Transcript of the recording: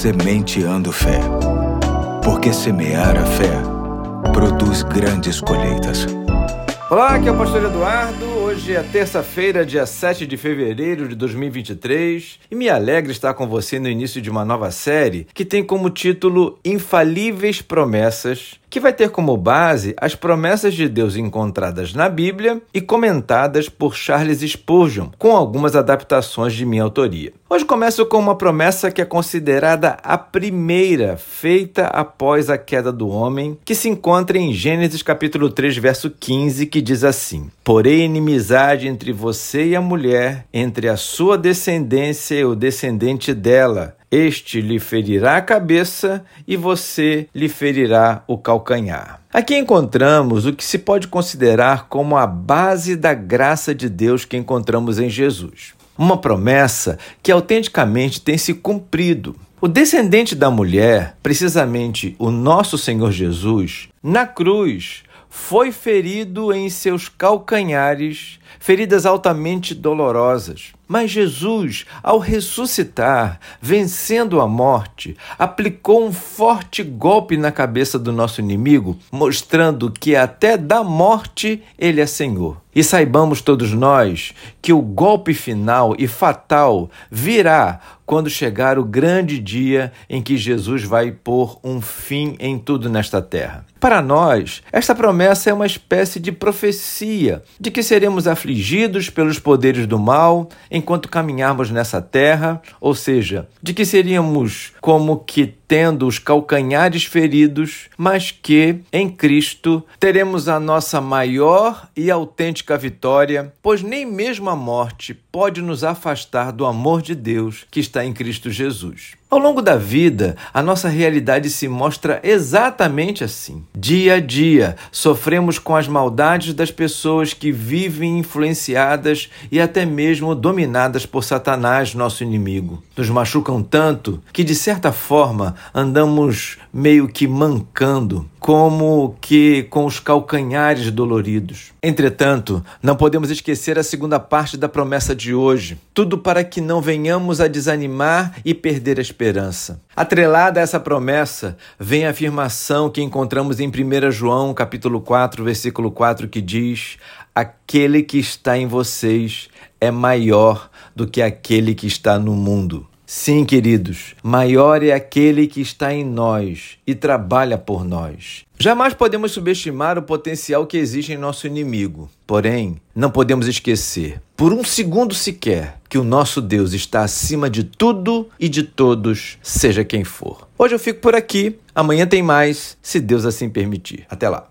Sementeando Fé. Porque semear a fé produz grandes colheitas. Olá, aqui é o Pastor Eduardo. Hoje é terça-feira, dia 7 de fevereiro de 2023, e me alegra estar com você no início de uma nova série que tem como título Infalíveis Promessas que vai ter como base as promessas de Deus encontradas na Bíblia e comentadas por Charles Spurgeon, com algumas adaptações de minha autoria. Hoje começo com uma promessa que é considerada a primeira feita após a queda do homem, que se encontra em Gênesis capítulo 3, verso 15, que diz assim: Porém entre você e a mulher, entre a sua descendência e o descendente dela, este lhe ferirá a cabeça e você lhe ferirá o calcanhar. Aqui encontramos o que se pode considerar como a base da graça de Deus que encontramos em Jesus. Uma promessa que autenticamente tem se cumprido. O descendente da mulher, precisamente o nosso Senhor Jesus, na cruz, foi ferido em seus calcanhares, feridas altamente dolorosas. Mas Jesus, ao ressuscitar, vencendo a morte, aplicou um forte golpe na cabeça do nosso inimigo, mostrando que até da morte ele é Senhor. E saibamos todos nós que o golpe final e fatal virá quando chegar o grande dia em que Jesus vai pôr um fim em tudo nesta terra. Para nós, esta promessa é uma espécie de profecia de que seremos afligidos pelos poderes do mal enquanto caminharmos nessa terra, ou seja, de que seríamos como que tendo os calcanhares feridos, mas que em Cristo teremos a nossa maior e autêntica vitória, pois nem mesmo a morte pode nos afastar do amor de Deus que está em Cristo Jesus. Ao longo da vida, a nossa realidade se mostra exatamente assim. Dia a dia, sofremos com as maldades das pessoas que vivem influenciadas e até mesmo dominadas por Satanás, nosso inimigo. Nos machucam tanto que, de certa forma, andamos meio que mancando, como que com os calcanhares doloridos. Entretanto, não podemos esquecer a segunda parte da promessa de hoje. Tudo para que não venhamos a desanimar e perder a esperança. Atrelada a essa promessa, vem a afirmação que encontramos em 1 João, capítulo 4, versículo 4, que diz: "Aquele que está em vocês é maior do que aquele que está no mundo." Sim, queridos, maior é aquele que está em nós e trabalha por nós. Jamais podemos subestimar o potencial que existe em nosso inimigo. Porém, não podemos esquecer, por um segundo sequer, que o nosso Deus está acima de tudo e de todos, seja quem for. Hoje eu fico por aqui, amanhã tem mais, se Deus assim permitir. Até lá.